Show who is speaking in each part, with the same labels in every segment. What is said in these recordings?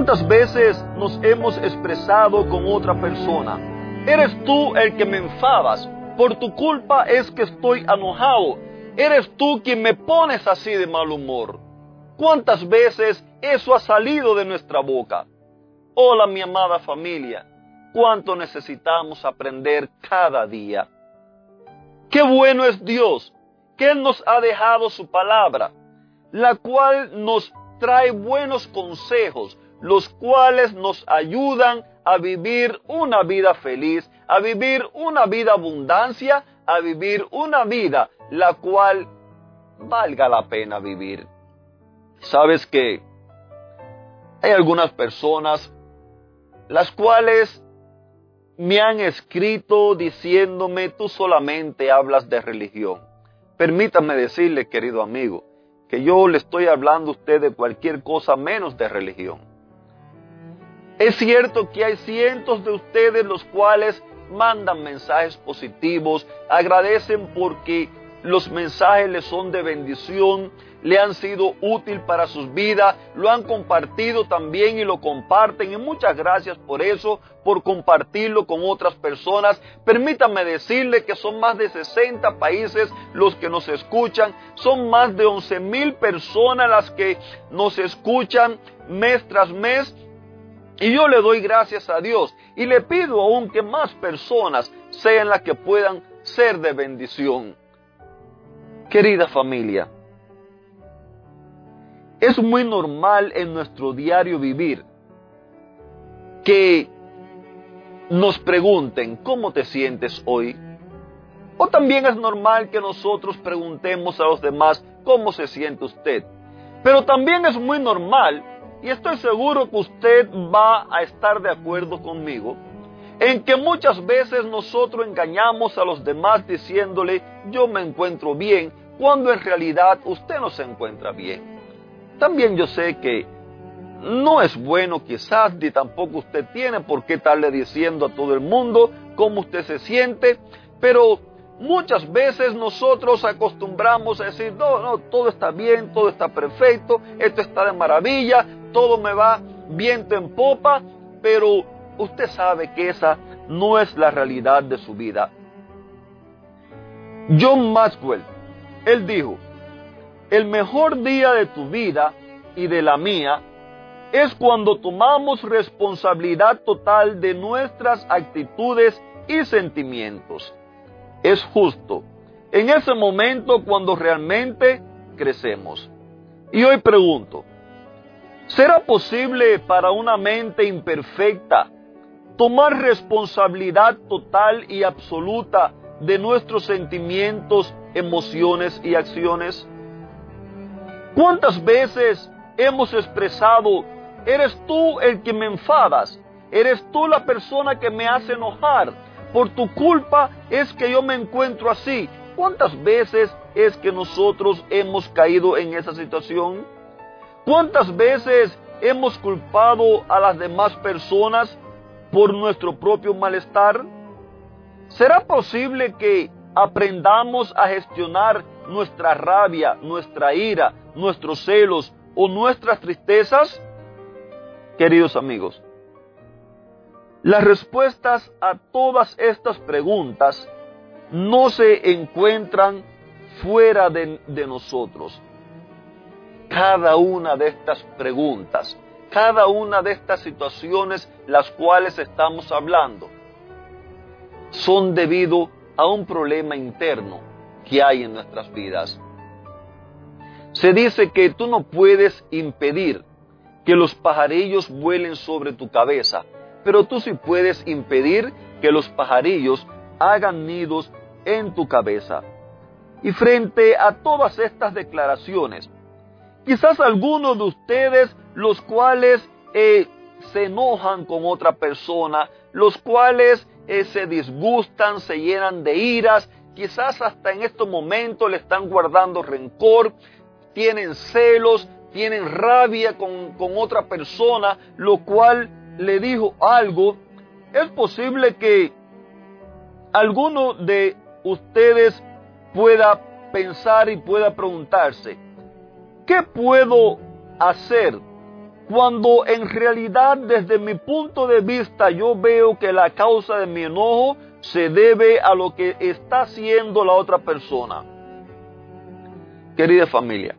Speaker 1: ¿Cuántas veces nos hemos expresado con otra persona? Eres tú el que me enfadas. Por tu culpa es que estoy enojado. Eres tú quien me pones así de mal humor. ¿Cuántas veces eso ha salido de nuestra boca? Hola mi amada familia. ¿Cuánto necesitamos aprender cada día? Qué bueno es Dios, que Él nos ha dejado su palabra, la cual nos trae buenos consejos, los cuales nos ayudan a vivir una vida feliz, a vivir una vida abundancia, a vivir una vida la cual valga la pena vivir. Sabes que hay algunas personas las cuales me han escrito diciéndome tú solamente hablas de religión. Permítame decirle, querido amigo, que yo le estoy hablando a usted de cualquier cosa menos de religión. Es cierto que hay cientos de ustedes los cuales mandan mensajes positivos, agradecen porque los mensajes les son de bendición, le han sido útil para sus vidas, lo han compartido también y lo comparten. Y muchas gracias por eso, por compartirlo con otras personas. Permítanme decirle que son más de 60 países los que nos escuchan, son más de 11 mil personas las que nos escuchan mes tras mes y yo le doy gracias a Dios y le pido aún que más personas sean las que puedan ser de bendición. Querida familia, es muy normal en nuestro diario vivir que nos pregunten, ¿cómo te sientes hoy? O también es normal que nosotros preguntemos a los demás, ¿cómo se siente usted? Pero también es muy normal y estoy seguro que usted va a estar de acuerdo conmigo en que muchas veces nosotros engañamos a los demás diciéndole yo me encuentro bien, cuando en realidad usted no se encuentra bien. También yo sé que no es bueno quizás, ni tampoco usted tiene por qué estarle diciendo a todo el mundo cómo usted se siente, pero muchas veces nosotros acostumbramos a decir, no, no, todo está bien, todo está perfecto, esto está de maravilla, todo me va viento en popa, pero usted sabe que esa no es la realidad de su vida. John Maxwell, él dijo, el mejor día de tu vida y de la mía es cuando tomamos responsabilidad total de nuestras actitudes y sentimientos. Es justo en ese momento cuando realmente crecemos. Y hoy pregunto, ¿Será posible para una mente imperfecta tomar responsabilidad total y absoluta de nuestros sentimientos, emociones y acciones? ¿Cuántas veces hemos expresado, eres tú el que me enfadas, eres tú la persona que me hace enojar, por tu culpa es que yo me encuentro así? ¿Cuántas veces es que nosotros hemos caído en esa situación? ¿Cuántas veces hemos culpado a las demás personas por nuestro propio malestar? ¿Será posible que aprendamos a gestionar nuestra rabia, nuestra ira, nuestros celos o nuestras tristezas? Queridos amigos, las respuestas a todas estas preguntas no se encuentran fuera de, nosotros cada una de estas preguntas, cada una de estas situaciones las cuales estamos hablando, son debido a un problema interno que hay en nuestras vidas. Se dice que tú no puedes impedir que los pajarillos vuelen sobre tu cabeza, pero tú sí puedes impedir que los pajarillos hagan nidos en tu cabeza. Y frente a todas estas declaraciones, Quizás algunos de ustedes, los cuales eh, se enojan con otra persona, los cuales eh, se disgustan, se llenan de iras, quizás hasta en estos momentos le están guardando rencor, tienen celos, tienen rabia con, con otra persona, lo cual le dijo algo. Es posible que alguno de ustedes pueda pensar y pueda preguntarse, ¿qué puedo hacer cuando en realidad desde mi punto de vista yo veo que la causa de mi enojo se debe a lo que está haciendo la otra persona? Querida familia,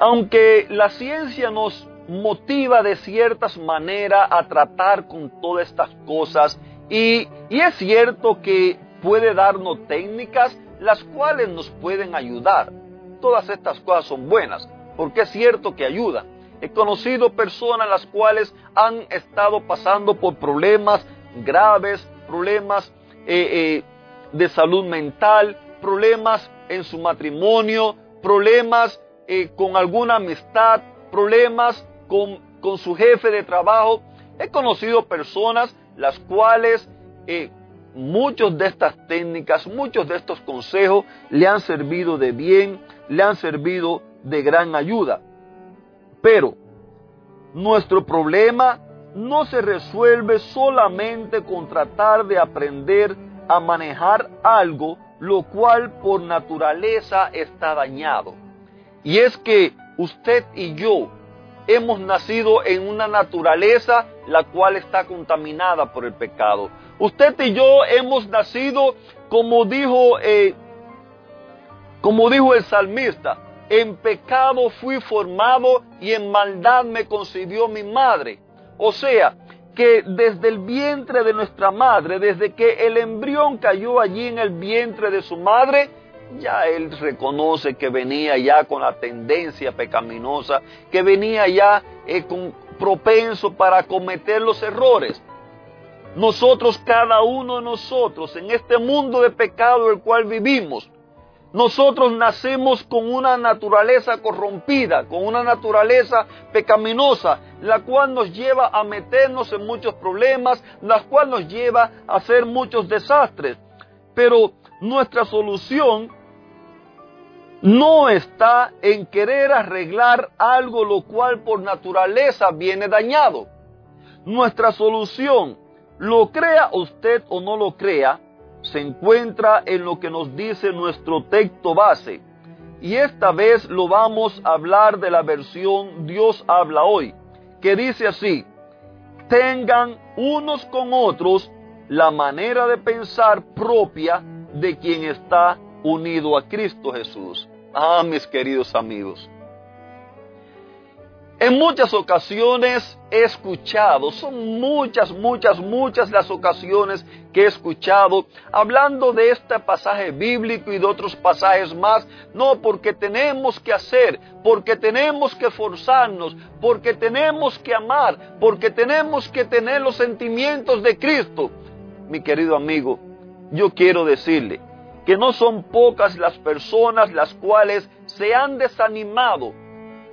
Speaker 1: aunque la ciencia nos motiva de ciertas maneras a tratar con todas estas cosas y, y es cierto que puede darnos técnicas las cuales nos pueden ayudar. Todas estas cosas son buenas, porque es cierto que ayudan. He conocido personas las cuales han estado pasando por problemas graves, problemas eh, eh, de salud mental, problemas en su matrimonio, problemas eh, con alguna amistad, problemas con, con, su jefe de trabajo. He conocido personas las cuales muchos de estas técnicas, muchos de estos consejos le han servido de bien, le han servido de gran ayuda. Pero nuestro problema no se resuelve solamente con tratar de aprender a manejar algo lo cual por naturaleza está dañado. Y es que usted y yo hemos nacido en una naturaleza la cual está contaminada por el pecado. Usted y yo hemos nacido, como dijo, eh, como dijo el salmista, en pecado fui formado y en maldad me concibió mi madre. O sea, que desde el vientre de nuestra madre, desde que el embrión cayó allí en el vientre de su madre, ya él reconoce que venía ya con la tendencia pecaminosa, que venía ya eh, propenso para cometer los errores. Nosotros, cada uno de nosotros, en este mundo de pecado el cual vivimos, nosotros nacemos con una naturaleza corrompida, con una naturaleza pecaminosa, la cual nos lleva a meternos en muchos problemas, la cual nos lleva a hacer muchos desastres. Pero nuestra solución no está en querer arreglar algo lo cual por naturaleza viene dañado. Nuestra solución, lo crea usted o no lo crea, se encuentra en lo que nos dice nuestro texto base. Y esta vez lo vamos a hablar de la versión Dios habla hoy, que dice así, tengan unos con otros la manera de pensar propia de quien está unido a Cristo Jesús. Ah, mis queridos amigos. En muchas ocasiones he escuchado, son muchas, muchas, muchas las ocasiones que he escuchado hablando de este pasaje bíblico y de otros pasajes más, no porque tenemos que hacer, porque tenemos que esforzarnos, porque tenemos que amar, porque tenemos que tener los sentimientos de Cristo. Mi querido amigo, yo quiero decirle, que no son pocas las personas las cuales se han desanimado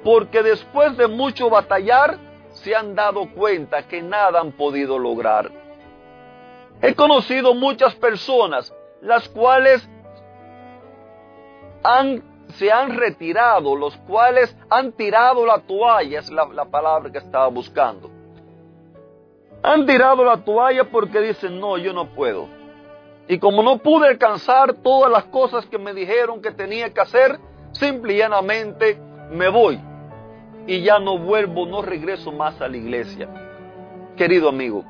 Speaker 1: porque después de mucho batallar se han dado cuenta que nada han podido lograr. He conocido muchas personas las cuales han, se han retirado, los cuales han tirado la toalla, es la, la palabra que estaba buscando. Han tirado la toalla porque dicen, no, yo no puedo y como no pude alcanzar todas las cosas que me dijeron que tenía que hacer, simple y llanamente me voy. Y ya no vuelvo, no regreso más a la iglesia. Querido amigo,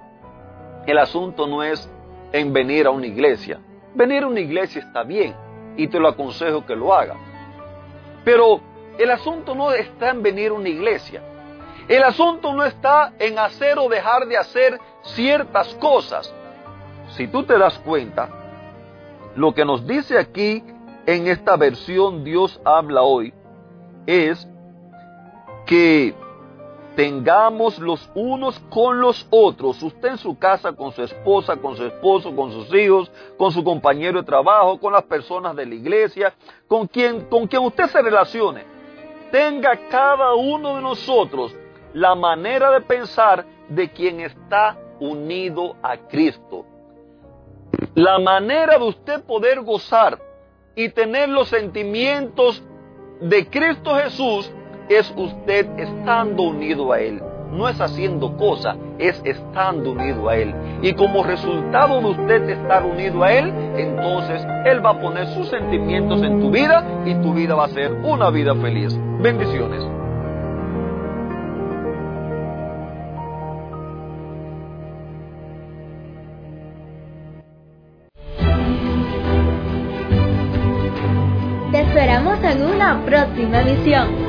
Speaker 1: el asunto no es en venir a una iglesia. Venir a una iglesia está bien y te lo aconsejo que lo hagas. Pero el asunto no está en venir a una iglesia. El asunto no está en hacer o dejar de hacer ciertas cosas si tú te das cuenta, lo que nos dice aquí en esta versión Dios habla hoy es que tengamos los unos con los otros, usted en su casa con su esposa, con su esposo, con sus hijos, con su compañero de trabajo, con las personas de la iglesia, con quien, con quien usted se relacione. Tenga cada uno de nosotros la manera de pensar de quien está unido a Cristo. La manera de usted poder gozar y tener los sentimientos de Cristo Jesús es usted estando unido a Él. No es haciendo cosas, es estando unido a Él. Y como resultado de usted estar unido a Él, entonces Él va a poner sus sentimientos en tu vida y tu vida va a ser una vida feliz. Bendiciones.
Speaker 2: Te esperamos en una próxima emisión.